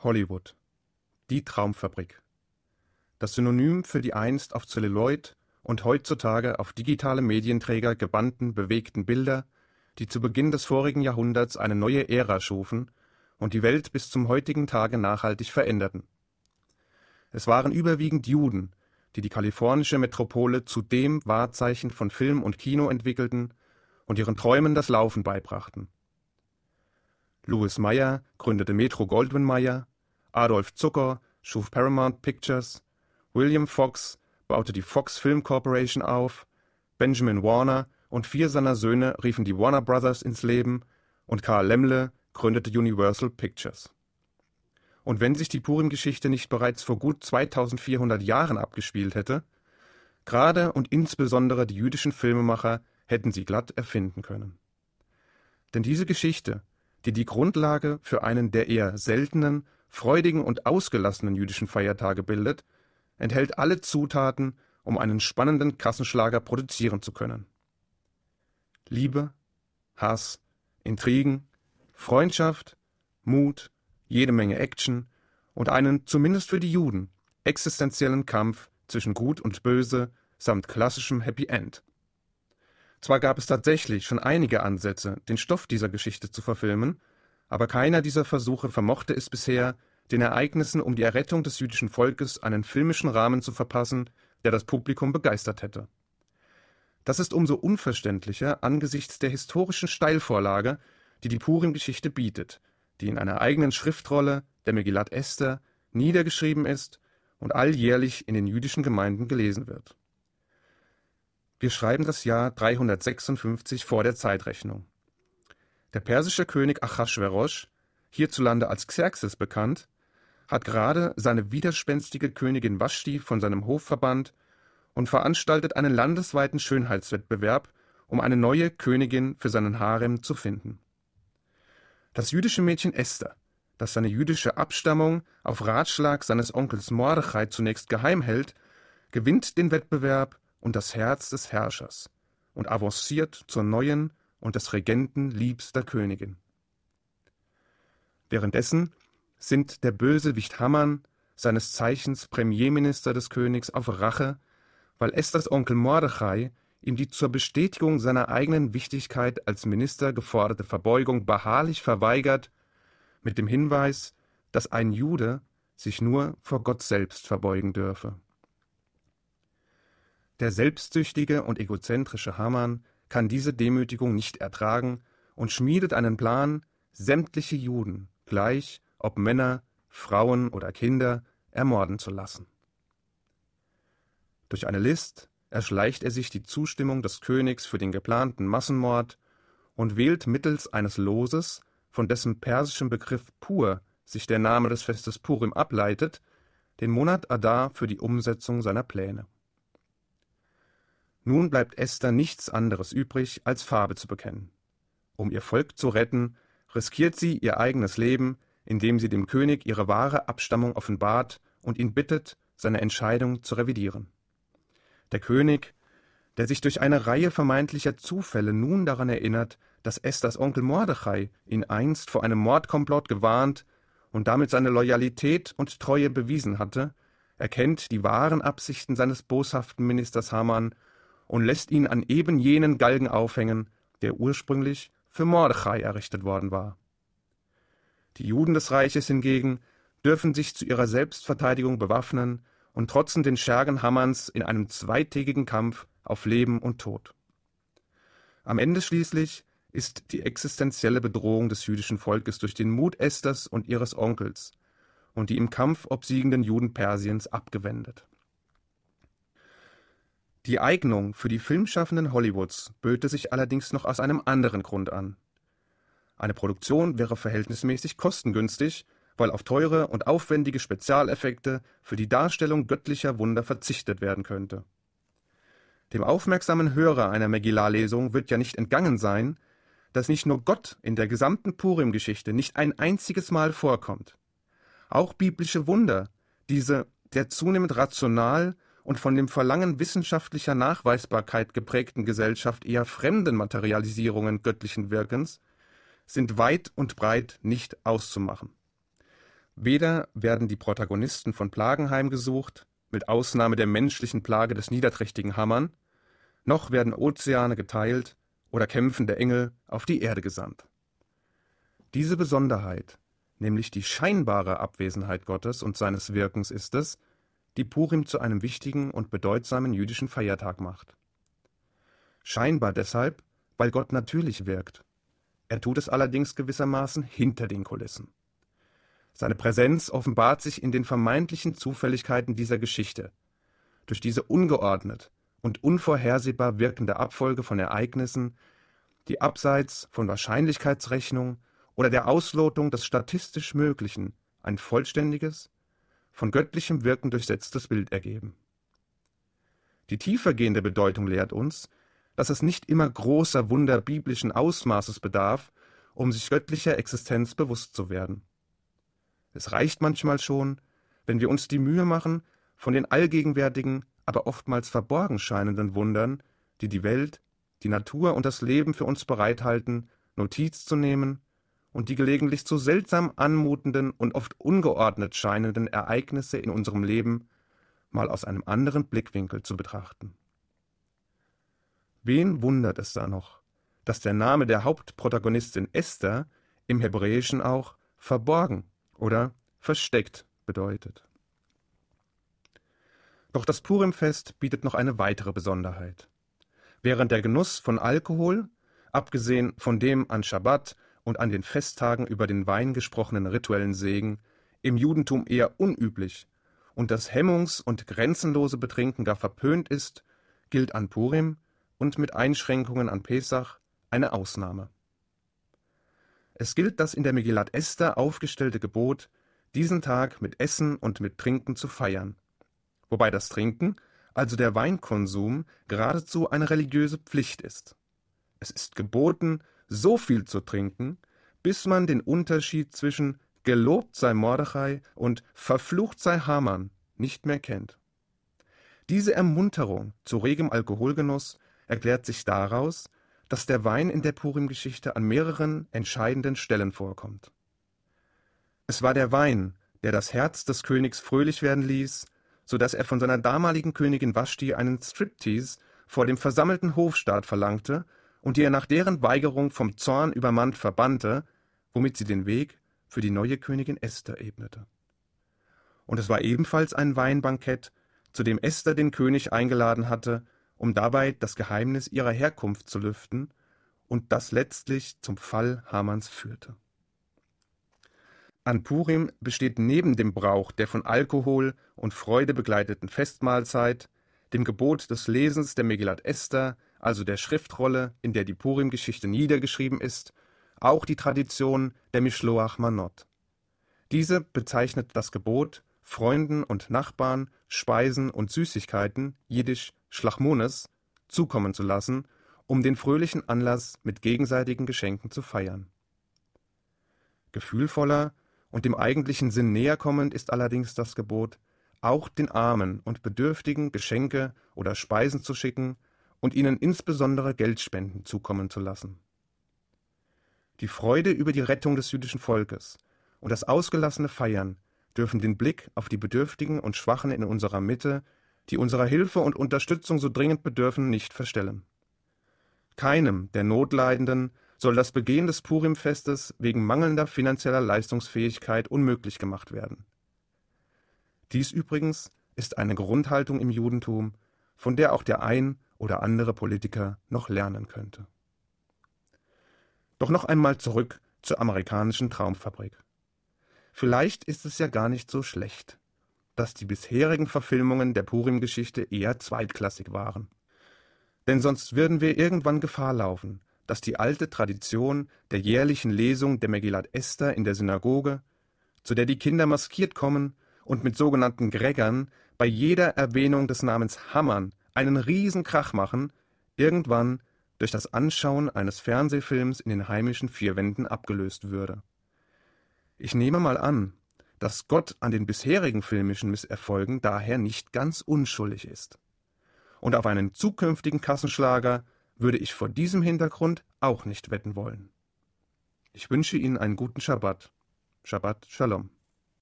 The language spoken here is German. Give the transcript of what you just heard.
Hollywood. Die Traumfabrik. Das Synonym für die einst auf Zelluloid und heutzutage auf digitale Medienträger gebannten, bewegten Bilder, die zu Beginn des vorigen Jahrhunderts eine neue Ära schufen und die Welt bis zum heutigen Tage nachhaltig veränderten. Es waren überwiegend Juden, die die kalifornische Metropole zu dem Wahrzeichen von Film und Kino entwickelten und ihren Träumen das Laufen beibrachten. Louis Meyer gründete Metro Goldwyn Mayer, Adolf Zucker schuf Paramount Pictures, William Fox baute die Fox Film Corporation auf, Benjamin Warner und vier seiner Söhne riefen die Warner Brothers ins Leben und Karl Lemmle gründete Universal Pictures. Und wenn sich die Purim-Geschichte nicht bereits vor gut 2400 Jahren abgespielt hätte, gerade und insbesondere die jüdischen Filmemacher hätten sie glatt erfinden können. Denn diese Geschichte die die Grundlage für einen der eher seltenen, freudigen und ausgelassenen jüdischen Feiertage bildet, enthält alle Zutaten, um einen spannenden Kassenschlager produzieren zu können. Liebe, Hass, Intrigen, Freundschaft, Mut, jede Menge Action und einen, zumindest für die Juden, existenziellen Kampf zwischen Gut und Böse samt klassischem Happy End. Zwar gab es tatsächlich schon einige Ansätze, den Stoff dieser Geschichte zu verfilmen, aber keiner dieser Versuche vermochte es bisher, den Ereignissen um die Errettung des jüdischen Volkes einen filmischen Rahmen zu verpassen, der das Publikum begeistert hätte. Das ist umso unverständlicher angesichts der historischen Steilvorlage, die die Purim-Geschichte bietet, die in einer eigenen Schriftrolle, der Megillat Esther, niedergeschrieben ist und alljährlich in den jüdischen Gemeinden gelesen wird wir schreiben das Jahr 356 vor der Zeitrechnung. Der persische König Achashverosh, hierzulande als Xerxes bekannt, hat gerade seine widerspenstige Königin Vashti von seinem Hof verbannt und veranstaltet einen landesweiten Schönheitswettbewerb, um eine neue Königin für seinen Harem zu finden. Das jüdische Mädchen Esther, das seine jüdische Abstammung auf Ratschlag seines Onkels Mordechai zunächst geheim hält, gewinnt den Wettbewerb und das Herz des Herrschers und avanciert zur neuen und des Regenten liebster Königin. Währenddessen sind der Bösewicht Hammann, seines Zeichens Premierminister des Königs, auf Rache, weil Esthers Onkel Mordechai ihm die zur Bestätigung seiner eigenen Wichtigkeit als Minister geforderte Verbeugung beharrlich verweigert, mit dem Hinweis, dass ein Jude sich nur vor Gott selbst verbeugen dürfe. Der selbstsüchtige und egozentrische Hamann kann diese Demütigung nicht ertragen und schmiedet einen Plan, sämtliche Juden, gleich ob Männer, Frauen oder Kinder, ermorden zu lassen. Durch eine List erschleicht er sich die Zustimmung des Königs für den geplanten Massenmord und wählt mittels eines Loses, von dessen persischem Begriff Pur sich der Name des Festes Purim ableitet, den Monat Adar für die Umsetzung seiner Pläne. Nun bleibt Esther nichts anderes übrig, als Farbe zu bekennen. Um ihr Volk zu retten, riskiert sie ihr eigenes Leben, indem sie dem König ihre wahre Abstammung offenbart und ihn bittet, seine Entscheidung zu revidieren. Der König, der sich durch eine Reihe vermeintlicher Zufälle nun daran erinnert, dass Esthers Onkel Mordechai ihn einst vor einem Mordkomplott gewarnt und damit seine Loyalität und Treue bewiesen hatte, erkennt die wahren Absichten seines boshaften Ministers Haman und lässt ihn an eben jenen Galgen aufhängen, der ursprünglich für Mordechai errichtet worden war. Die Juden des Reiches hingegen dürfen sich zu ihrer Selbstverteidigung bewaffnen und trotzen den Schergen Hammerns in einem zweitägigen Kampf auf Leben und Tod. Am Ende schließlich ist die existenzielle Bedrohung des jüdischen Volkes durch den Mut Esthers und ihres Onkels und die im Kampf obsiegenden Juden Persiens abgewendet. Die Eignung für die Filmschaffenden Hollywoods böte sich allerdings noch aus einem anderen Grund an. Eine Produktion wäre verhältnismäßig kostengünstig, weil auf teure und aufwendige Spezialeffekte für die Darstellung göttlicher Wunder verzichtet werden könnte. Dem aufmerksamen Hörer einer Megillah-Lesung wird ja nicht entgangen sein, dass nicht nur Gott in der gesamten Purim-Geschichte nicht ein einziges Mal vorkommt. Auch biblische Wunder, diese der zunehmend rational und von dem Verlangen wissenschaftlicher Nachweisbarkeit geprägten Gesellschaft eher fremden Materialisierungen göttlichen Wirkens, sind weit und breit nicht auszumachen. Weder werden die Protagonisten von Plagen heimgesucht, mit Ausnahme der menschlichen Plage des niederträchtigen Hammern, noch werden Ozeane geteilt oder kämpfende Engel auf die Erde gesandt. Diese Besonderheit, nämlich die scheinbare Abwesenheit Gottes und seines Wirkens ist es, die Purim zu einem wichtigen und bedeutsamen jüdischen Feiertag macht. Scheinbar deshalb, weil Gott natürlich wirkt. Er tut es allerdings gewissermaßen hinter den Kulissen. Seine Präsenz offenbart sich in den vermeintlichen Zufälligkeiten dieser Geschichte. Durch diese ungeordnet und unvorhersehbar wirkende Abfolge von Ereignissen, die abseits von Wahrscheinlichkeitsrechnung oder der Auslotung des statistisch Möglichen ein vollständiges, von göttlichem Wirken durchsetztes Bild ergeben. Die tiefergehende Bedeutung lehrt uns, dass es nicht immer großer Wunder biblischen Ausmaßes bedarf, um sich göttlicher Existenz bewusst zu werden. Es reicht manchmal schon, wenn wir uns die Mühe machen, von den allgegenwärtigen, aber oftmals verborgen scheinenden Wundern, die die Welt, die Natur und das Leben für uns bereithalten, Notiz zu nehmen und die gelegentlich so seltsam anmutenden und oft ungeordnet scheinenden Ereignisse in unserem Leben mal aus einem anderen Blickwinkel zu betrachten. Wen wundert es da noch, dass der Name der Hauptprotagonistin Esther im Hebräischen auch verborgen oder versteckt bedeutet. Doch das Purimfest bietet noch eine weitere Besonderheit. Während der Genuss von Alkohol, abgesehen von dem an Schabbat und an den Festtagen über den Wein gesprochenen rituellen Segen im Judentum eher unüblich und das hemmungs- und grenzenlose Betrinken gar verpönt ist, gilt an Purim und mit Einschränkungen an Pesach eine Ausnahme. Es gilt das in der Megillat Esther aufgestellte Gebot, diesen Tag mit Essen und mit Trinken zu feiern, wobei das Trinken, also der Weinkonsum, geradezu eine religiöse Pflicht ist. Es ist geboten, so viel zu trinken, bis man den Unterschied zwischen Gelobt sei Mordechai und Verflucht sei Haman nicht mehr kennt. Diese Ermunterung zu regem Alkoholgenuss erklärt sich daraus, dass der Wein in der Purim-Geschichte an mehreren entscheidenden Stellen vorkommt. Es war der Wein, der das Herz des Königs fröhlich werden ließ, so dass er von seiner damaligen Königin Vashti einen Striptease vor dem versammelten Hofstaat verlangte und die er nach deren Weigerung vom Zorn übermannt verbannte, womit sie den Weg für die neue Königin Esther ebnete. Und es war ebenfalls ein Weinbankett, zu dem Esther den König eingeladen hatte, um dabei das Geheimnis ihrer Herkunft zu lüften und das letztlich zum Fall Hamanns führte. An Purim besteht neben dem Brauch der von Alkohol und Freude begleiteten Festmahlzeit, dem Gebot des Lesens der Megillat Esther also der Schriftrolle, in der die Purim-Geschichte niedergeschrieben ist, auch die Tradition der Mishloach Manot. Diese bezeichnet das Gebot, Freunden und Nachbarn Speisen und Süßigkeiten, jiddisch Schlachmones, zukommen zu lassen, um den fröhlichen Anlass mit gegenseitigen Geschenken zu feiern. Gefühlvoller und dem eigentlichen Sinn näher kommend ist allerdings das Gebot, auch den Armen und Bedürftigen Geschenke oder Speisen zu schicken, und ihnen insbesondere Geldspenden zukommen zu lassen. Die Freude über die Rettung des jüdischen Volkes und das ausgelassene Feiern dürfen den Blick auf die Bedürftigen und Schwachen in unserer Mitte, die unserer Hilfe und Unterstützung so dringend bedürfen, nicht verstellen. Keinem der Notleidenden soll das Begehen des Purimfestes wegen mangelnder finanzieller Leistungsfähigkeit unmöglich gemacht werden. Dies übrigens ist eine Grundhaltung im Judentum, von der auch der ein oder andere Politiker noch lernen könnte. Doch noch einmal zurück zur amerikanischen Traumfabrik. Vielleicht ist es ja gar nicht so schlecht, dass die bisherigen Verfilmungen der Purim-Geschichte eher zweitklassig waren. Denn sonst würden wir irgendwann Gefahr laufen, dass die alte Tradition der jährlichen Lesung der Megillat Esther in der Synagoge, zu der die Kinder maskiert kommen und mit sogenannten Grägern bei jeder Erwähnung des Namens Hammern einen Riesenkrach machen, irgendwann durch das Anschauen eines Fernsehfilms in den heimischen vier Wänden abgelöst würde. Ich nehme mal an, dass Gott an den bisherigen filmischen Misserfolgen daher nicht ganz unschuldig ist. Und auf einen zukünftigen Kassenschlager würde ich vor diesem Hintergrund auch nicht wetten wollen. Ich wünsche Ihnen einen guten Schabbat. Shabbat Shalom.